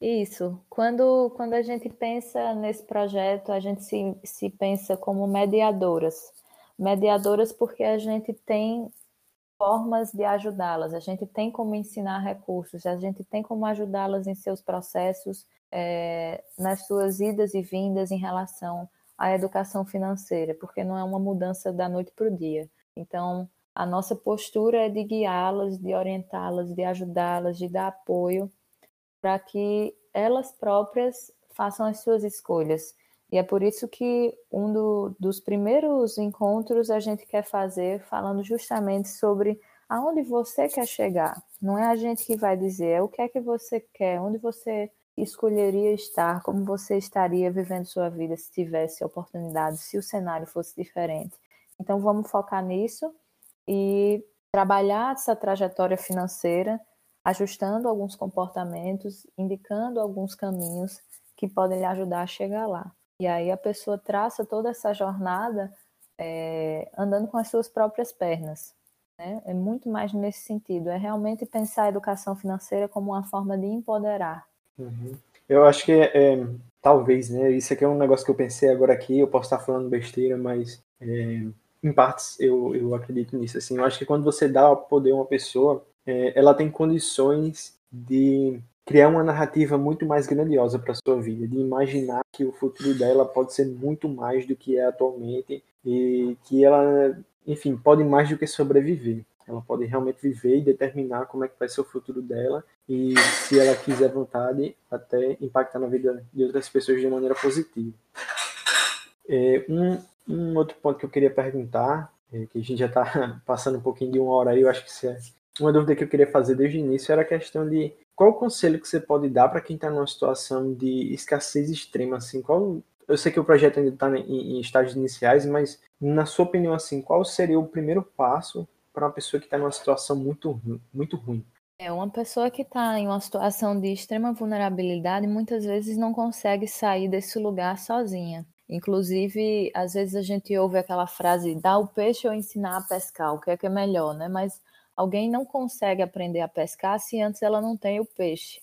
isso. Quando, quando a gente pensa nesse projeto, a gente se, se pensa como mediadoras. Mediadoras porque a gente tem formas de ajudá-las, a gente tem como ensinar recursos, a gente tem como ajudá-las em seus processos, é, nas suas idas e vindas em relação à educação financeira, porque não é uma mudança da noite para o dia. Então, a nossa postura é de guiá-las, de orientá-las, de ajudá-las, de dar apoio para que elas próprias façam as suas escolhas. E é por isso que um do, dos primeiros encontros a gente quer fazer falando justamente sobre aonde você quer chegar. Não é a gente que vai dizer, é o que é que você quer, onde você escolheria estar, como você estaria vivendo sua vida se tivesse oportunidade, se o cenário fosse diferente. Então vamos focar nisso e trabalhar essa trajetória financeira ajustando alguns comportamentos, indicando alguns caminhos que podem lhe ajudar a chegar lá. E aí a pessoa traça toda essa jornada é, andando com as suas próprias pernas. Né? É muito mais nesse sentido. É realmente pensar a educação financeira como uma forma de empoderar. Uhum. Eu acho que é, é, talvez, né? Isso aqui é um negócio que eu pensei agora aqui. Eu posso estar falando besteira, mas é, em partes eu, eu acredito nisso. Assim, eu acho que quando você dá poder a uma pessoa, é, ela tem condições de criar uma narrativa muito mais grandiosa para sua vida, de imaginar que o futuro dela pode ser muito mais do que é atualmente e que ela, enfim, pode mais do que sobreviver. Ela pode realmente viver e determinar como é que vai ser o futuro dela e, se ela quiser vontade, até impactar na vida de outras pessoas de maneira positiva. É, um, um outro ponto que eu queria perguntar, é, que a gente já está [laughs] passando um pouquinho de uma hora aí, eu acho que é uma dúvida que eu queria fazer desde o início era a questão de qual o conselho que você pode dar para quem está numa situação de escassez extrema, assim, qual eu sei que o projeto ainda está em, em, estágios iniciais, mas na sua opinião, assim, qual seria o primeiro passo para uma pessoa que está numa situação muito, muito ruim? É uma pessoa que está em uma situação de extrema vulnerabilidade muitas vezes não consegue sair desse lugar sozinha. Inclusive, às vezes a gente ouve aquela frase: "dar o peixe ou ensinar a pescar", o que é que é melhor, né? Mas alguém não consegue aprender a pescar se antes ela não tem o peixe.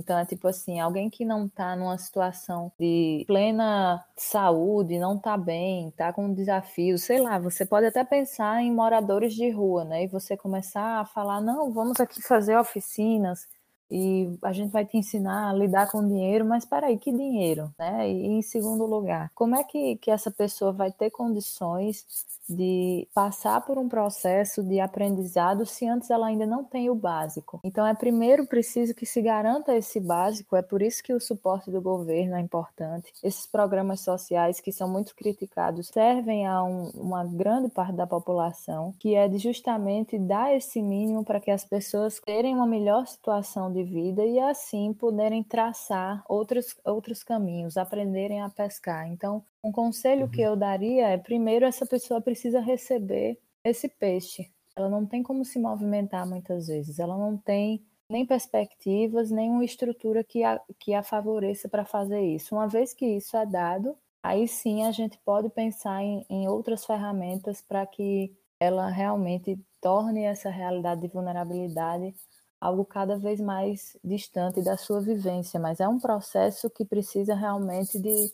Então é tipo assim, alguém que não está numa situação de plena saúde, não está bem, está com desafios, sei lá, você pode até pensar em moradores de rua, né? E você começar a falar, não, vamos aqui fazer oficinas, e a gente vai te ensinar a lidar com dinheiro, mas peraí, que dinheiro, né? E em segundo lugar, como é que, que essa pessoa vai ter condições de passar por um processo de aprendizado se antes ela ainda não tem o básico. Então é primeiro preciso que se garanta esse básico, é por isso que o suporte do governo é importante. Esses programas sociais que são muito criticados servem a um, uma grande parte da população, que é de justamente dar esse mínimo para que as pessoas terem uma melhor situação de vida e assim poderem traçar outros, outros caminhos, aprenderem a pescar. Então, um conselho que uhum. eu daria é: primeiro, essa pessoa precisa receber esse peixe. Ela não tem como se movimentar muitas vezes, ela não tem nem perspectivas, nem uma estrutura que a, que a favoreça para fazer isso. Uma vez que isso é dado, aí sim a gente pode pensar em, em outras ferramentas para que ela realmente torne essa realidade de vulnerabilidade algo cada vez mais distante da sua vivência, mas é um processo que precisa realmente de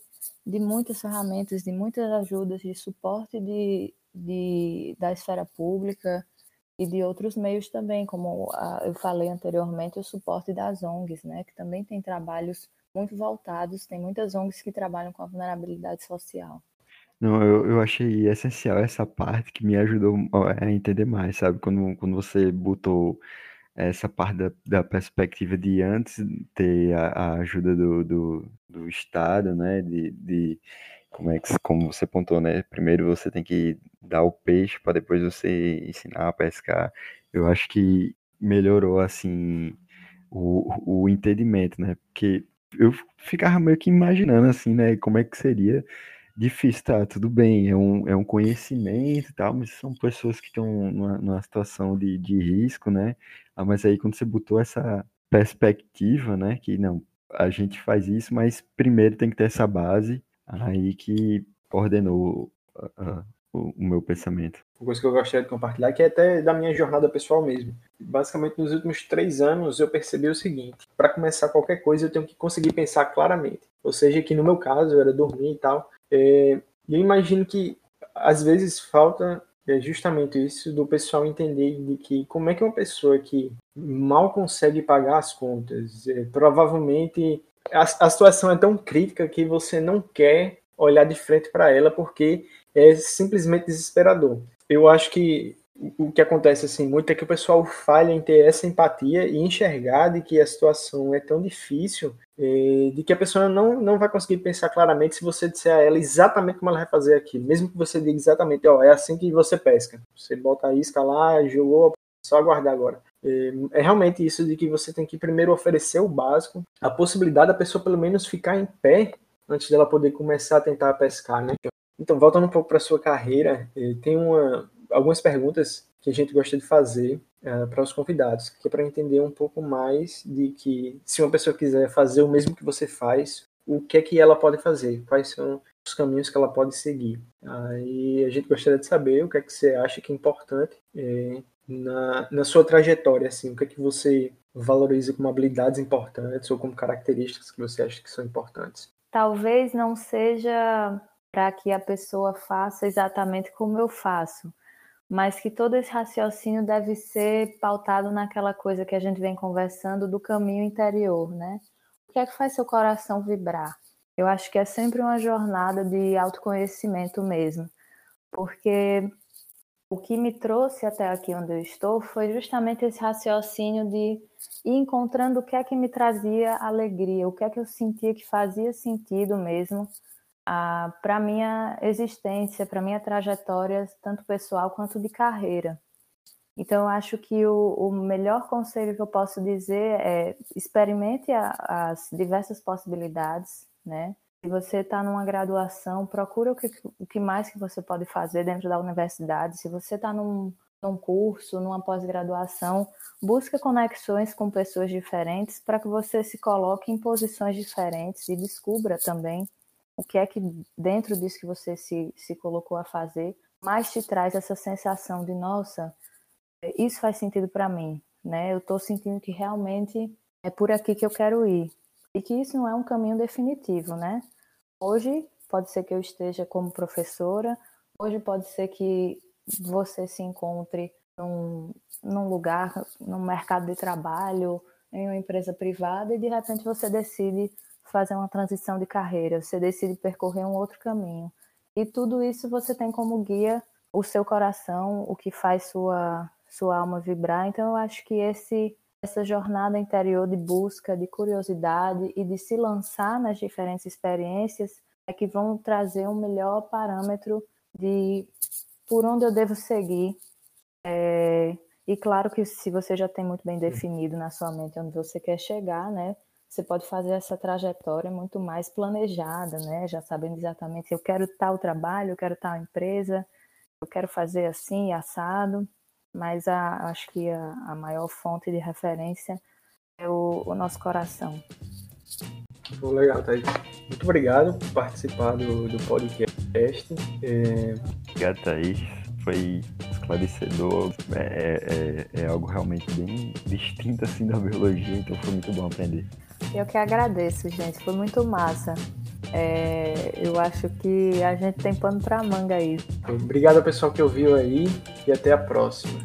de muitas ferramentas, de muitas ajudas, de suporte de, de, da esfera pública e de outros meios também, como eu falei anteriormente, o suporte das ONGs, né, que também tem trabalhos muito voltados, tem muitas ONGs que trabalham com a vulnerabilidade social. Não, eu, eu achei essencial essa parte que me ajudou a entender mais, sabe? Quando, quando você botou essa parte da, da perspectiva de antes ter a, a ajuda do, do, do, Estado, né? De, de como é que como você pontou, né? Primeiro você tem que dar o peixe para depois você ensinar a pescar. Eu acho que melhorou assim o, o entendimento, né? Porque eu ficava meio que imaginando assim, né? Como é que seria difícil, tá? Tudo bem, é um, é um conhecimento e tal, mas são pessoas que estão numa, numa situação de, de risco, né? Ah, mas aí quando você botou essa perspectiva, né? Que não, a gente faz isso, mas primeiro tem que ter essa base, aí que coordenou uh, uh, o, o meu pensamento. Uma coisa que eu gostaria de compartilhar, que é até da minha jornada pessoal mesmo. Basicamente, nos últimos três anos, eu percebi o seguinte: para começar qualquer coisa, eu tenho que conseguir pensar claramente. Ou seja, que no meu caso, era dormir e tal. É, e eu imagino que às vezes falta é justamente isso do pessoal entender de que como é que uma pessoa que mal consegue pagar as contas, é, provavelmente a, a situação é tão crítica que você não quer olhar de frente para ela porque é simplesmente desesperador. Eu acho que o que acontece assim muito é que o pessoal falha em ter essa empatia e enxergar de que a situação é tão difícil é, de que a pessoa não, não vai conseguir pensar claramente se você disser a ela exatamente como ela vai fazer aquilo, mesmo que você diga exatamente, ó, é assim que você pesca. Você bota a isca lá, jogou, só aguardar agora. É, é realmente isso de que você tem que primeiro oferecer o básico, a possibilidade da pessoa pelo menos ficar em pé antes dela poder começar a tentar pescar, né? Então, voltando um pouco para sua carreira, é, tem uma, algumas perguntas que a gente gosta de fazer uh, para os convidados, que é para entender um pouco mais de que se uma pessoa quiser fazer o mesmo que você faz, o que é que ela pode fazer, quais são os caminhos que ela pode seguir. Aí a gente gostaria de saber o que é que você acha que é importante é, na, na sua trajetória, assim, o que é que você valoriza como habilidades importantes ou como características que você acha que são importantes. Talvez não seja para que a pessoa faça exatamente como eu faço, mas que todo esse raciocínio deve ser pautado naquela coisa que a gente vem conversando do caminho interior, né? O que é que faz seu coração vibrar? Eu acho que é sempre uma jornada de autoconhecimento mesmo, porque o que me trouxe até aqui onde eu estou foi justamente esse raciocínio de ir encontrando o que é que me trazia alegria, o que é que eu sentia que fazia sentido mesmo para minha existência, para minha trajetória, tanto pessoal quanto de carreira. Então, acho que o, o melhor conselho que eu posso dizer é experimente a, as diversas possibilidades, né? Se você está numa graduação, procura o que, o que mais que você pode fazer dentro da universidade. Se você está num, num curso, numa pós-graduação, busque conexões com pessoas diferentes para que você se coloque em posições diferentes e descubra também o que é que dentro disso que você se, se colocou a fazer mais te traz essa sensação de nossa, isso faz sentido para mim, né? Eu estou sentindo que realmente é por aqui que eu quero ir e que isso não é um caminho definitivo, né? Hoje pode ser que eu esteja como professora, hoje pode ser que você se encontre num, num lugar, num mercado de trabalho, em uma empresa privada e de repente você decide fazer uma transição de carreira, você decide percorrer um outro caminho. E tudo isso você tem como guia o seu coração, o que faz sua, sua alma vibrar. Então, eu acho que esse, essa jornada interior de busca, de curiosidade e de se lançar nas diferentes experiências é que vão trazer um melhor parâmetro de por onde eu devo seguir. É, e claro que se você já tem muito bem definido na sua mente onde você quer chegar, né? Você pode fazer essa trajetória muito mais planejada, né? Já sabendo exatamente, eu quero tal trabalho, eu quero tal empresa, eu quero fazer assim, assado, mas a, acho que a, a maior fonte de referência é o, o nosso coração. Foi legal, Thaís. Muito obrigado por participar do, do podcast. É... Obrigado, Thaís. Foi esclarecedor. É, é, é algo realmente bem distinto assim da biologia, então foi muito bom aprender. Eu que agradeço, gente. Foi muito massa. É, eu acho que a gente tem pano para manga aí. Obrigado ao pessoal que ouviu aí e até a próxima.